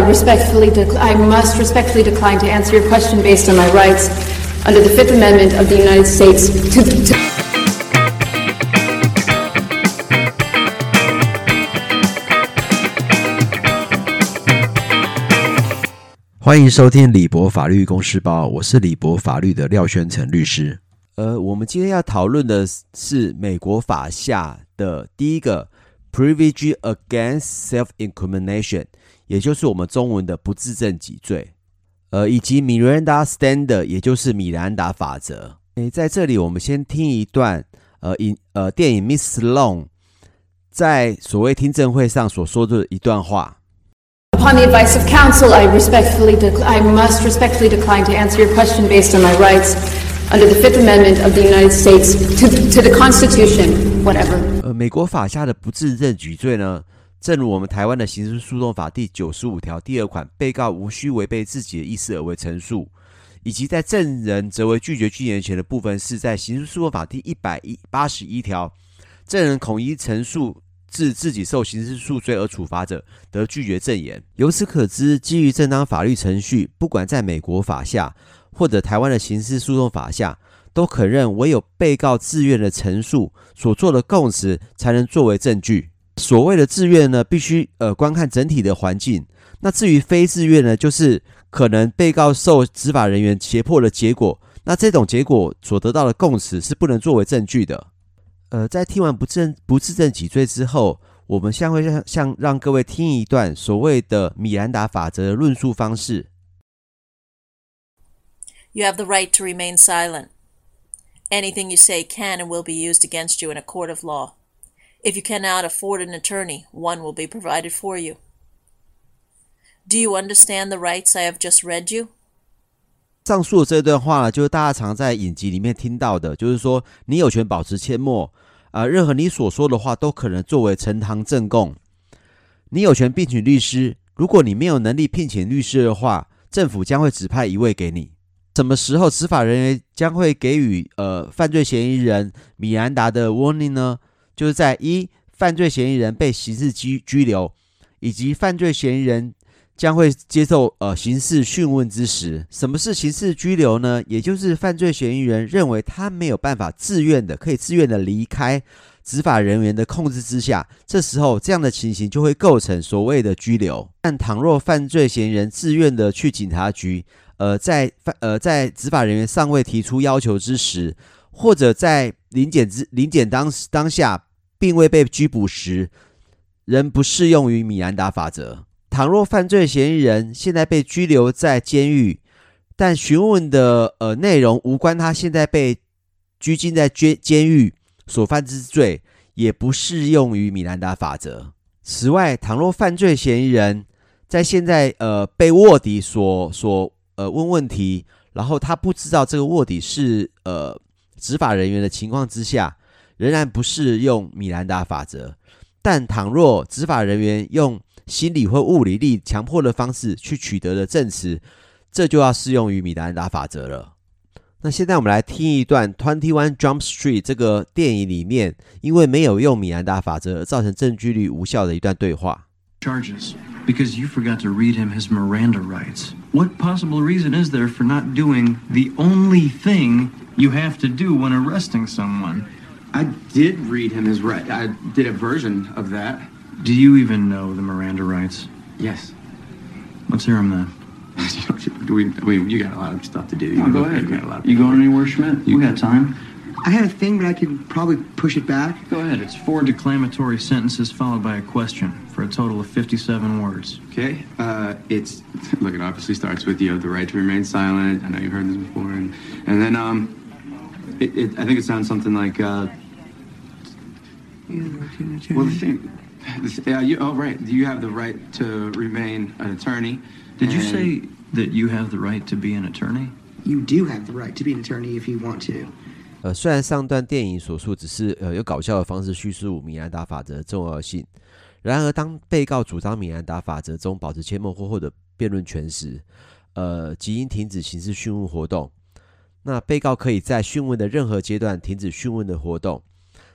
I respectfully I must respectfully decline to answer your question based on my rights under the Fifth Amendment of the United States to. to 欢迎收听李博法律公司包，我是李博法律的廖宣成律师。呃，我们今天要讨论的是美国法下的第一个。Privilege against self-incrimination，也就是我们中文的不自证己罪，呃，以及 Miranda Standard，也就是米兰达法则。诶，在这里我们先听一段，呃，影呃电影 Miss Sloane 在所谓听证会上所说的一段话。Upon the advice of counsel, I respectfully I must respectfully decline to answer your question based on my rights under the Fifth Amendment of the United States to to the Constitution, whatever. 呃美国法下的不自证己罪呢，正如我们台湾的刑事诉讼法第九十五条第二款，被告无需违背自己的意思而为陈述，以及在证人则为拒绝具言权的部分，是在刑事诉讼法第一百一八十一条，证人恐因陈述致自己受刑事诉罪而处罚者，得拒绝证言。由此可知，基于正当法律程序，不管在美国法下或者台湾的刑事诉讼法下。都肯认，唯有被告自愿的陈述所做的供词才能作为证据。所谓的自愿呢，必须呃观看整体的环境。那至于非自愿呢，就是可能被告受执法人员胁迫的结果。那这种结果所得到的供词是不能作为证据的。呃，在听完不自不自证己罪之后，我们将会向向让各位听一段所谓的米兰达法则的论述方式。You have the right to remain silent. Anything you say can and will be used against you in a court of law. If you cannot afford an attorney, one will be provided for you. Do you understand the rights I have just read you? 上述这段话呢，就是大家常在影集里面听到的，就是说你有权保持缄默，啊、任何你所说的话都可能作为呈堂证供。你有权聘请律师，如果你没有能力聘请律师的话，政府将会指派一位给你。什么时候执法人员将会给予呃犯罪嫌疑人米兰达的 warning 呢？就是在一犯罪嫌疑人被刑事拘拘留，以及犯罪嫌疑人将会接受呃刑事讯问之时。什么是刑事拘留呢？也就是犯罪嫌疑人认为他没有办法自愿的，可以自愿的离开执法人员的控制之下，这时候这样的情形就会构成所谓的拘留。但倘若犯罪嫌疑人自愿的去警察局，呃，在犯呃在执法人员尚未提出要求之时，或者在临检之临检当当下，并未被拘捕时，仍不适用于米兰达法则。倘若犯罪嫌疑人现在被拘留在监狱，但询问的呃内容无关他现在被拘禁在监监狱所犯之罪，也不适用于米兰达法则。此外，倘若犯罪嫌疑人在现在呃被卧底所所呃，问问题，然后他不知道这个卧底是呃执法人员的情况之下，仍然不适用米兰达法则。但倘若执法人员用心理或物理力强迫的方式去取得的证词，这就要适用于米兰达法则了。那现在我们来听一段《Twenty One Jump Street》这个电影里面，因为没有用米兰达法则而造成证据率无效的一段对话。Charges because you forgot to read him his Miranda rights. What possible reason is there for not doing the only thing you have to do when arresting someone? I did read him his right. I did a version of that. Do you even know the Miranda rights? Yes. Let's hear him then. we, we, you got a lot of stuff to do. You oh, go ahead. You, you going anywhere, Schmidt? You we got time. I had a thing, but I could probably push it back. Go ahead. It's four declamatory sentences followed by a question for a total of 57 words. Okay. Uh, it's, look, it obviously starts with you have the right to remain silent. I know you've heard this before. And, and then, um, it, it, I think it sounds something like, uh, well, the thing, yeah, you, oh, right. You have the right to remain an attorney. Did you say that you have the right to be an attorney? You do have the right to be an attorney if you want to. 呃，虽然上段电影所述只是呃有搞笑的方式叙述米兰达法则的重要性，然而当被告主张米兰达法则中保持缄默或获得辩论权时，呃，即应停止刑事讯问活动。那被告可以在讯问的任何阶段停止讯问的活动。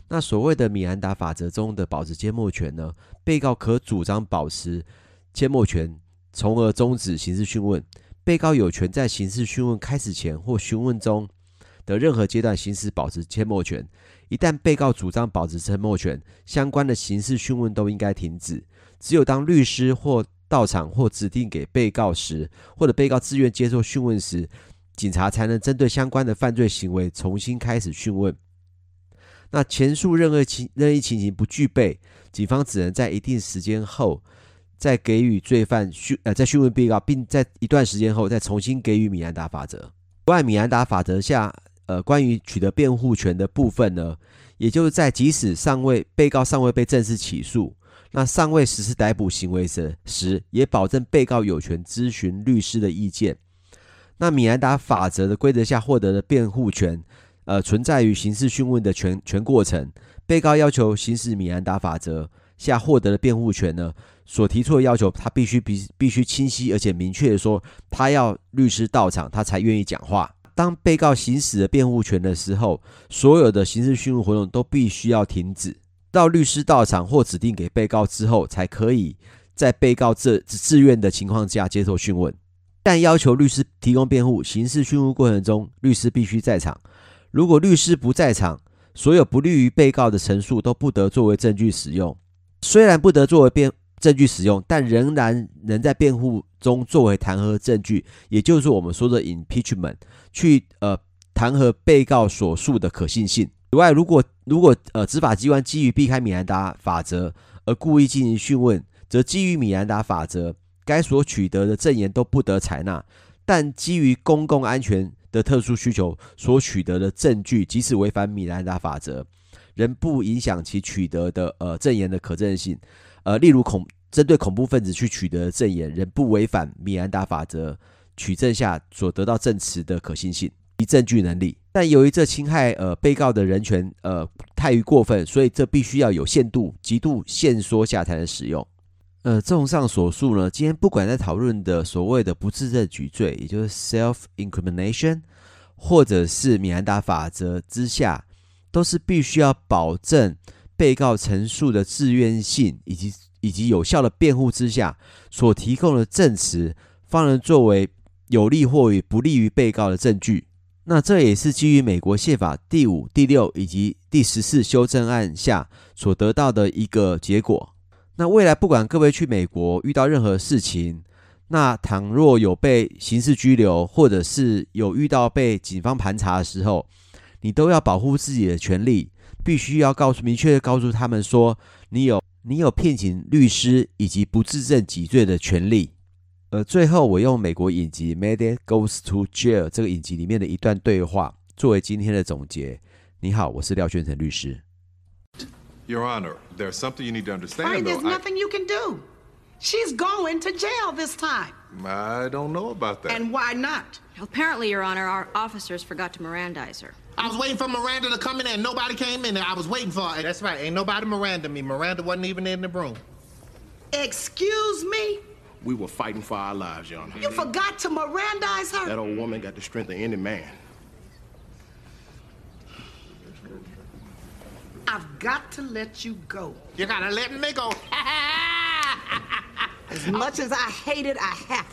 那所谓的米兰达法则中的保持缄默权呢？被告可主张保持缄默权，从而终止刑事讯问。被告有权在刑事讯问开始前或讯问中的任何阶段行使保持缄默权。一旦被告主张保持缄默权，相关的刑事讯问都应该停止。只有当律师或到场或指定给被告时，或者被告自愿接受讯问时，警察才能针对相关的犯罪行为重新开始讯问。那前述任何情任意情形不具备，警方只能在一定时间后再给予罪犯讯呃再讯问被告，并在一段时间后再重新给予米兰达法则。另外，米兰达法则下呃关于取得辩护权的部分呢，也就是在即使尚未被告尚未被正式起诉，那尚未实施逮捕行为时时，也保证被告有权咨询律师的意见。那米兰达法则的规则下获得的辩护权。呃，存在于刑事讯问的全全过程，被告要求行使米兰达法则下获得的辩护权呢，所提出的要求，他必须必必须清晰而且明确的说，他要律师到场，他才愿意讲话。当被告行使了辩护权的时候，所有的刑事讯问活动都必须要停止，到律师到场或指定给被告之后，才可以在被告自自愿的情况下接受讯问。但要求律师提供辩护，刑事讯问过程中，律师必须在场。如果律师不在场，所有不利于被告的陈述都不得作为证据使用。虽然不得作为辩证据使用，但仍然能在辩护中作为弹劾证据，也就是我们说的 impeachment，去呃弹劾被告所述的可信性。此外，如果如果呃执法机关基于避开米兰达法则而故意进行讯问，则基于米兰达法则，该所取得的证言都不得采纳。但基于公共安全的特殊需求所取得的证据，即使违反米兰达法则，仍不影响其取得的呃证言的可证性。呃，例如恐针对恐怖分子去取得的证言，仍不违反米兰达法则取证下所得到证词的可信性及证据能力。但由于这侵害呃被告的人权呃太于过分，所以这必须要有限度、极度限缩下才能使用。呃，综上所述呢，今天不管在讨论的所谓的不自证举罪，也就是 self-incrimination，或者是米兰达法则之下，都是必须要保证被告陈述的自愿性，以及以及有效的辩护之下所提供的证词，方能作为有利或与不利于被告的证据。那这也是基于美国宪法第五、第六以及第十四修正案下所得到的一个结果。那未来不管各位去美国遇到任何事情，那倘若有被刑事拘留，或者是有遇到被警方盘查的时候，你都要保护自己的权利，必须要告诉明确的告诉他们说，你有你有聘请律师以及不自证己罪的权利。呃，最后我用美国影集《Meredith Goes to Jail》这个影集里面的一段对话作为今天的总结。你好，我是廖宣成律师。Your Honor, there's something you need to understand. Right, there's though. nothing I... you can do. She's going to jail this time. I don't know about that. And why not? Apparently, Your Honor, our officers forgot to Mirandize her. I was waiting for Miranda to come in and nobody came in there. I was waiting for her. That's right. Ain't nobody Miranda me. Miranda wasn't even in the room. Excuse me? We were fighting for our lives, Your Honor. You forgot to Mirandize her? That old woman got the strength of any man. I've got to let you go. You gotta let me go. as much as I hate it, I have